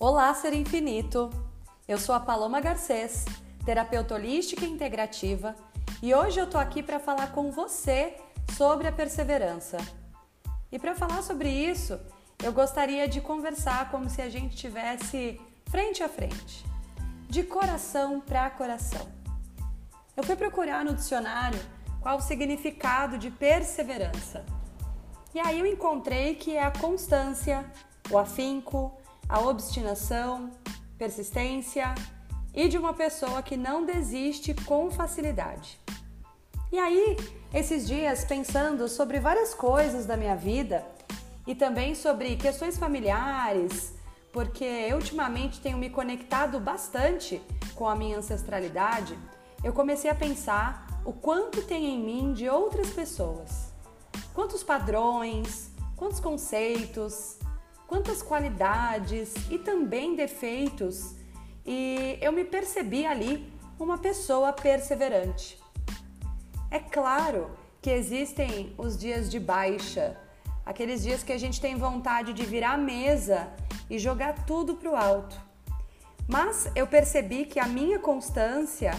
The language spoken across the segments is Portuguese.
Olá, ser infinito! Eu sou a Paloma Garcês, terapeuta holística e integrativa, e hoje eu tô aqui para falar com você sobre a perseverança. E para falar sobre isso, eu gostaria de conversar como se a gente tivesse frente a frente, de coração para coração. Eu fui procurar no dicionário qual o significado de perseverança. E aí eu encontrei que é a constância, o afinco, a obstinação, persistência e de uma pessoa que não desiste com facilidade. E aí, esses dias, pensando sobre várias coisas da minha vida e também sobre questões familiares, porque eu ultimamente tenho me conectado bastante com a minha ancestralidade, eu comecei a pensar o quanto tem em mim de outras pessoas. Quantos padrões, quantos conceitos, quantas qualidades e também defeitos, e eu me percebi ali uma pessoa perseverante. É claro que existem os dias de baixa, aqueles dias que a gente tem vontade de virar a mesa e jogar tudo para o alto. Mas eu percebi que a minha constância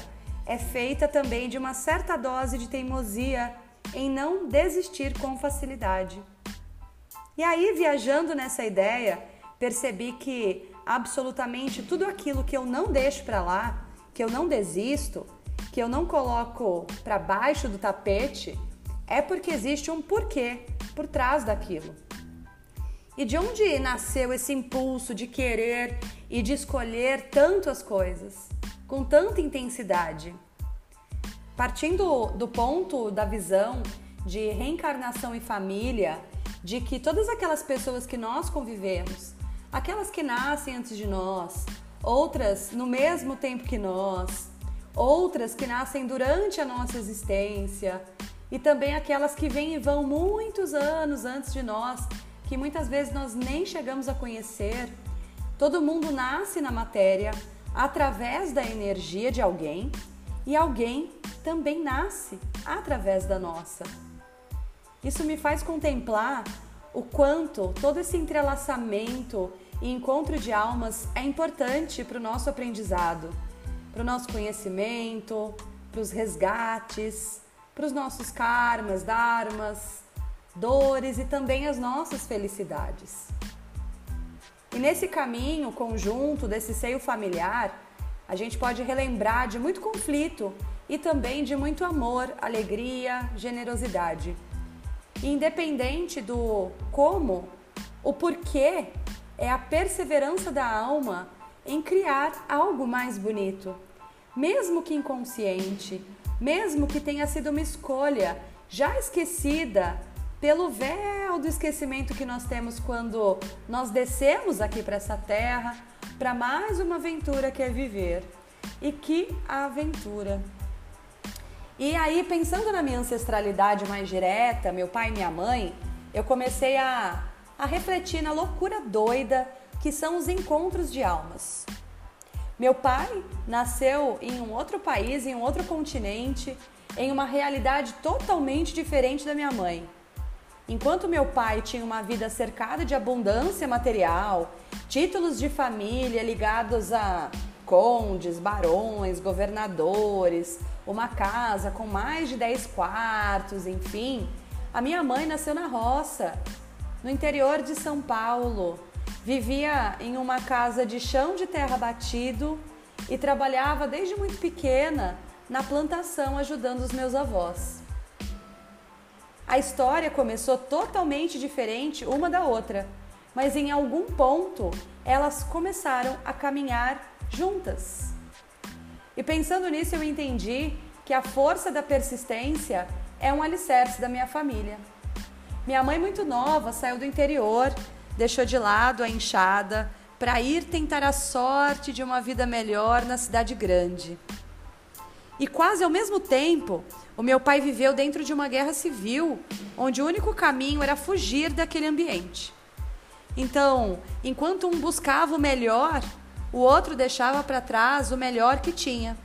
é feita também de uma certa dose de teimosia em não desistir com facilidade. E aí, viajando nessa ideia, percebi que absolutamente tudo aquilo que eu não deixo para lá, que eu não desisto, que eu não coloco para baixo do tapete, é porque existe um porquê por trás daquilo. E de onde nasceu esse impulso de querer e de escolher tanto as coisas, com tanta intensidade? Partindo do ponto da visão de reencarnação e família, de que todas aquelas pessoas que nós convivemos, aquelas que nascem antes de nós, outras no mesmo tempo que nós, outras que nascem durante a nossa existência e também aquelas que vêm e vão muitos anos antes de nós, que muitas vezes nós nem chegamos a conhecer. Todo mundo nasce na matéria através da energia de alguém e alguém também nasce através da nossa. Isso me faz contemplar o quanto todo esse entrelaçamento e encontro de almas é importante para o nosso aprendizado, para o nosso conhecimento, para os resgates, para os nossos karmas, dharmas, dores e também as nossas felicidades. E nesse caminho conjunto desse seio familiar, a gente pode relembrar de muito conflito e também de muito amor, alegria, generosidade independente do como, o porquê é a perseverança da alma em criar algo mais bonito, mesmo que inconsciente, mesmo que tenha sido uma escolha já esquecida pelo véu do esquecimento que nós temos quando nós descemos aqui para essa terra para mais uma aventura que é viver. E que aventura! E aí, pensando na minha ancestralidade mais direta, meu pai e minha mãe, eu comecei a, a refletir na loucura doida que são os encontros de almas. Meu pai nasceu em um outro país, em um outro continente, em uma realidade totalmente diferente da minha mãe. Enquanto meu pai tinha uma vida cercada de abundância material, títulos de família ligados a condes, barões, governadores, uma casa com mais de 10 quartos, enfim. A minha mãe nasceu na roça, no interior de São Paulo. Vivia em uma casa de chão de terra batido e trabalhava desde muito pequena na plantação ajudando os meus avós. A história começou totalmente diferente uma da outra, mas em algum ponto elas começaram a caminhar juntas. E pensando nisso, eu entendi que a força da persistência é um alicerce da minha família. Minha mãe, muito nova, saiu do interior, deixou de lado a enxada para ir tentar a sorte de uma vida melhor na cidade grande. E quase ao mesmo tempo, o meu pai viveu dentro de uma guerra civil, onde o único caminho era fugir daquele ambiente. Então, enquanto um buscava o melhor, o outro deixava para trás o melhor que tinha.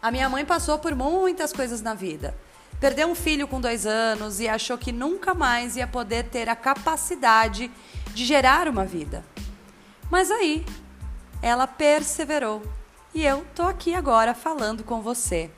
A minha mãe passou por muitas coisas na vida. Perdeu um filho com dois anos e achou que nunca mais ia poder ter a capacidade de gerar uma vida. Mas aí ela perseverou e eu tô aqui agora falando com você.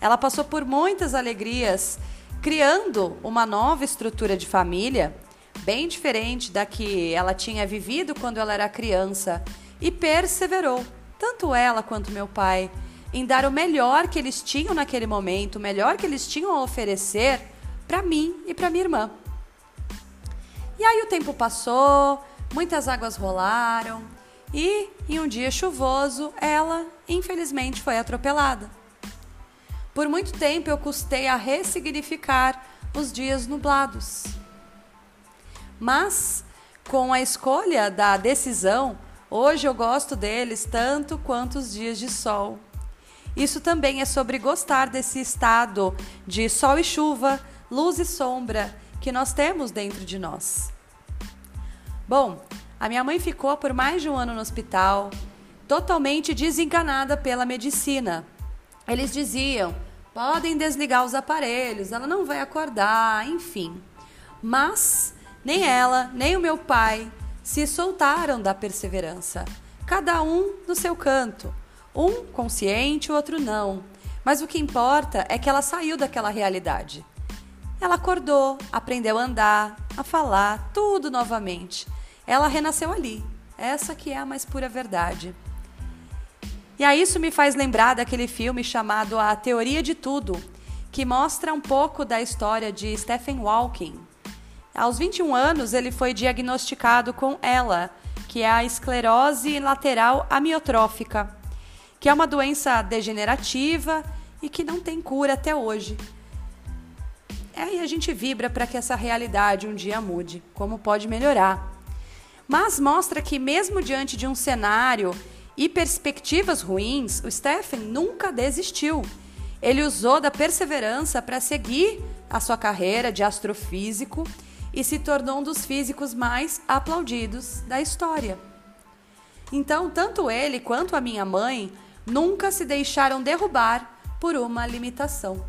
Ela passou por muitas alegrias, criando uma nova estrutura de família, bem diferente da que ela tinha vivido quando ela era criança, e perseverou, tanto ela quanto meu pai, em dar o melhor que eles tinham naquele momento, o melhor que eles tinham a oferecer para mim e para minha irmã. E aí o tempo passou, muitas águas rolaram e, em um dia chuvoso, ela, infelizmente, foi atropelada. Por muito tempo eu custei a ressignificar os dias nublados. Mas, com a escolha da decisão, hoje eu gosto deles tanto quanto os dias de sol. Isso também é sobre gostar desse estado de sol e chuva, luz e sombra que nós temos dentro de nós. Bom, a minha mãe ficou por mais de um ano no hospital, totalmente desenganada pela medicina. Eles diziam: podem desligar os aparelhos, ela não vai acordar, enfim. Mas nem ela, nem o meu pai se soltaram da perseverança, cada um no seu canto. Um consciente, o outro não. Mas o que importa é que ela saiu daquela realidade. Ela acordou, aprendeu a andar, a falar, tudo novamente. Ela renasceu ali. Essa que é a mais pura verdade. E aí isso me faz lembrar daquele filme chamado A Teoria de Tudo, que mostra um pouco da história de Stephen Hawking. Aos 21 anos, ele foi diagnosticado com ela, que é a esclerose lateral amiotrófica que é uma doença degenerativa e que não tem cura até hoje. É, e a gente vibra para que essa realidade um dia mude, como pode melhorar. Mas mostra que, mesmo diante de um cenário e perspectivas ruins, o Stephen nunca desistiu. Ele usou da perseverança para seguir a sua carreira de astrofísico e se tornou um dos físicos mais aplaudidos da história. Então, tanto ele quanto a minha mãe nunca se deixaram derrubar por uma limitação.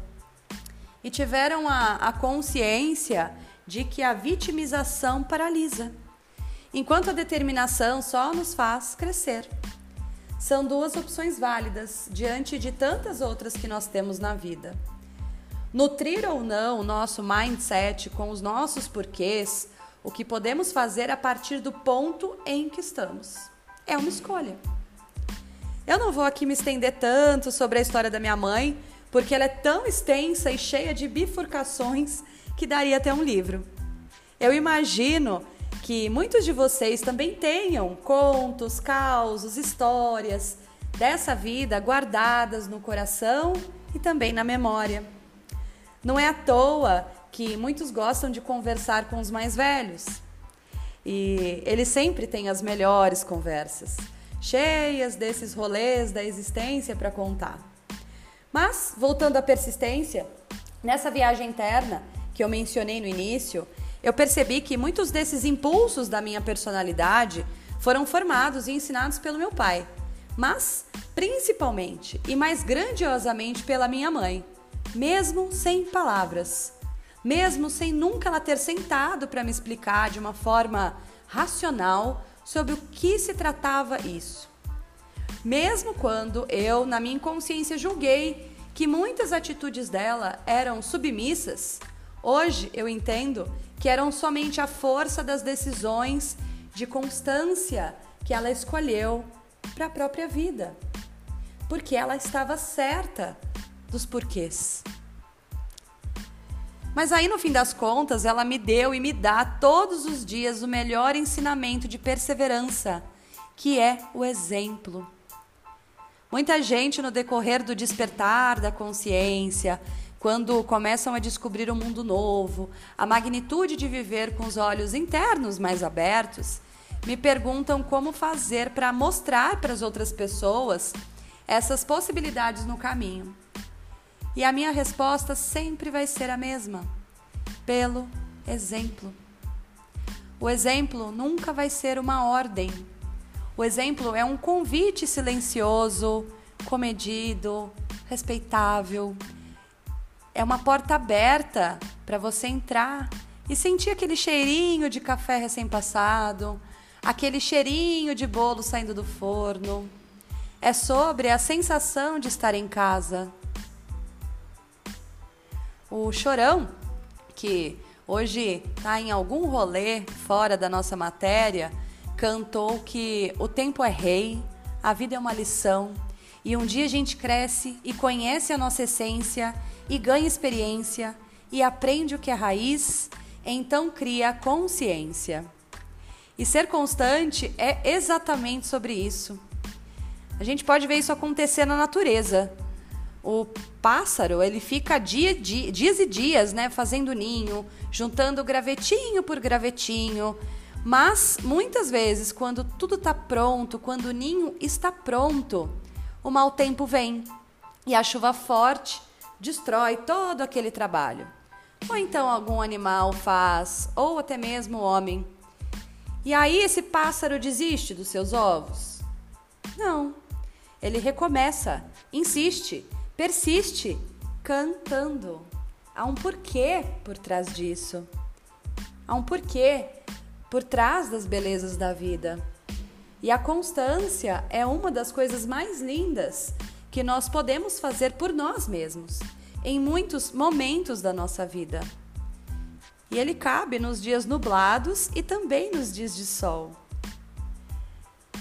E tiveram a, a consciência de que a vitimização paralisa, enquanto a determinação só nos faz crescer. São duas opções válidas diante de tantas outras que nós temos na vida. Nutrir ou não o nosso mindset com os nossos porquês, o que podemos fazer a partir do ponto em que estamos. É uma escolha. Eu não vou aqui me estender tanto sobre a história da minha mãe, porque ela é tão extensa e cheia de bifurcações que daria até um livro. Eu imagino que muitos de vocês também tenham contos, causos, histórias dessa vida guardadas no coração e também na memória. Não é à toa que muitos gostam de conversar com os mais velhos. E eles sempre têm as melhores conversas cheias desses rolês da existência para contar. Mas, voltando à persistência, nessa viagem interna que eu mencionei no início, eu percebi que muitos desses impulsos da minha personalidade foram formados e ensinados pelo meu pai, mas principalmente e mais grandiosamente pela minha mãe, mesmo sem palavras, mesmo sem nunca ela ter sentado para me explicar de uma forma racional sobre o que se tratava isso. Mesmo quando eu, na minha inconsciência, julguei que muitas atitudes dela eram submissas, hoje eu entendo que eram somente a força das decisões de constância que ela escolheu para a própria vida, porque ela estava certa dos porquês. Mas aí, no fim das contas, ela me deu e me dá todos os dias o melhor ensinamento de perseverança, que é o exemplo. Muita gente, no decorrer do despertar da consciência, quando começam a descobrir um mundo novo, a magnitude de viver com os olhos internos mais abertos, me perguntam como fazer para mostrar para as outras pessoas essas possibilidades no caminho. E a minha resposta sempre vai ser a mesma: pelo exemplo. O exemplo nunca vai ser uma ordem. O exemplo é um convite silencioso, comedido, respeitável. É uma porta aberta para você entrar e sentir aquele cheirinho de café recém-passado, aquele cheirinho de bolo saindo do forno. É sobre a sensação de estar em casa. O chorão, que hoje está em algum rolê fora da nossa matéria, cantou que o tempo é rei, a vida é uma lição e um dia a gente cresce e conhece a nossa essência e ganha experiência e aprende o que é raiz, então cria consciência. E ser constante é exatamente sobre isso. A gente pode ver isso acontecer na natureza. O pássaro, ele fica dia, dia, dias e dias, né, fazendo ninho, juntando gravetinho por gravetinho. Mas muitas vezes, quando tudo está pronto, quando o ninho está pronto, o mau tempo vem e a chuva forte destrói todo aquele trabalho. Ou então algum animal faz, ou até mesmo o homem. E aí esse pássaro desiste dos seus ovos? Não. Ele recomeça, insiste, persiste, cantando. Há um porquê por trás disso. Há um porquê por trás das belezas da vida. E a constância é uma das coisas mais lindas que nós podemos fazer por nós mesmos, em muitos momentos da nossa vida. E ele cabe nos dias nublados e também nos dias de sol.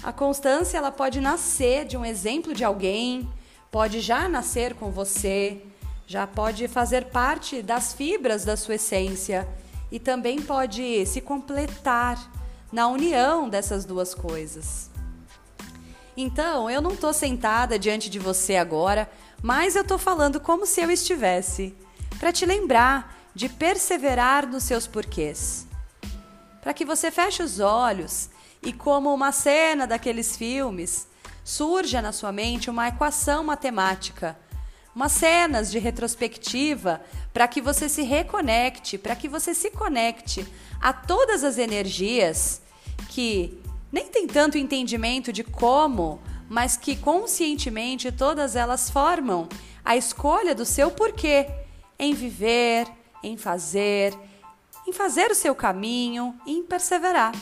A constância ela pode nascer de um exemplo de alguém, pode já nascer com você, já pode fazer parte das fibras da sua essência e também pode se completar na união dessas duas coisas. Então, eu não estou sentada diante de você agora, mas eu estou falando como se eu estivesse, para te lembrar de perseverar nos seus porquês. Para que você feche os olhos e, como uma cena daqueles filmes, surja na sua mente uma equação matemática, umas cenas de retrospectiva para que você se reconecte, para que você se conecte a todas as energias que nem tem tanto entendimento de como, mas que conscientemente todas elas formam a escolha do seu porquê em viver, em fazer, em fazer o seu caminho e em perseverar.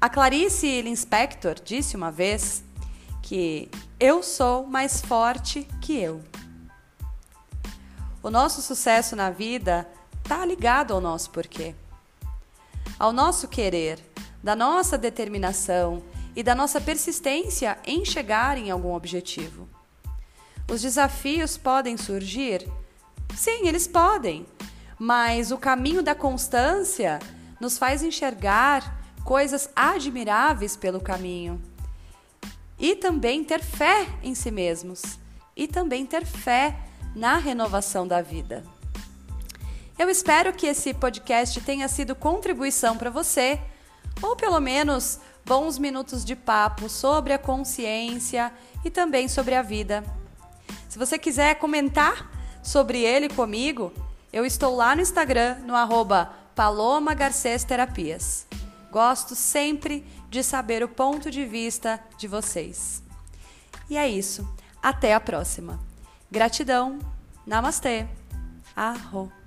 A Clarice Linspector disse uma vez que eu sou mais forte que eu. O nosso sucesso na vida está ligado ao nosso porquê, ao nosso querer, da nossa determinação e da nossa persistência em chegar em algum objetivo. Os desafios podem surgir? Sim, eles podem, mas o caminho da constância nos faz enxergar coisas admiráveis pelo caminho. E também ter fé em si mesmos. E também ter fé na renovação da vida. Eu espero que esse podcast tenha sido contribuição para você, ou pelo menos bons minutos de papo sobre a consciência e também sobre a vida. Se você quiser comentar sobre ele comigo, eu estou lá no Instagram, no arroba Paloma Garcês Terapias. Gosto sempre de saber o ponto de vista de vocês. E é isso. Até a próxima. Gratidão. Namastê. Arro.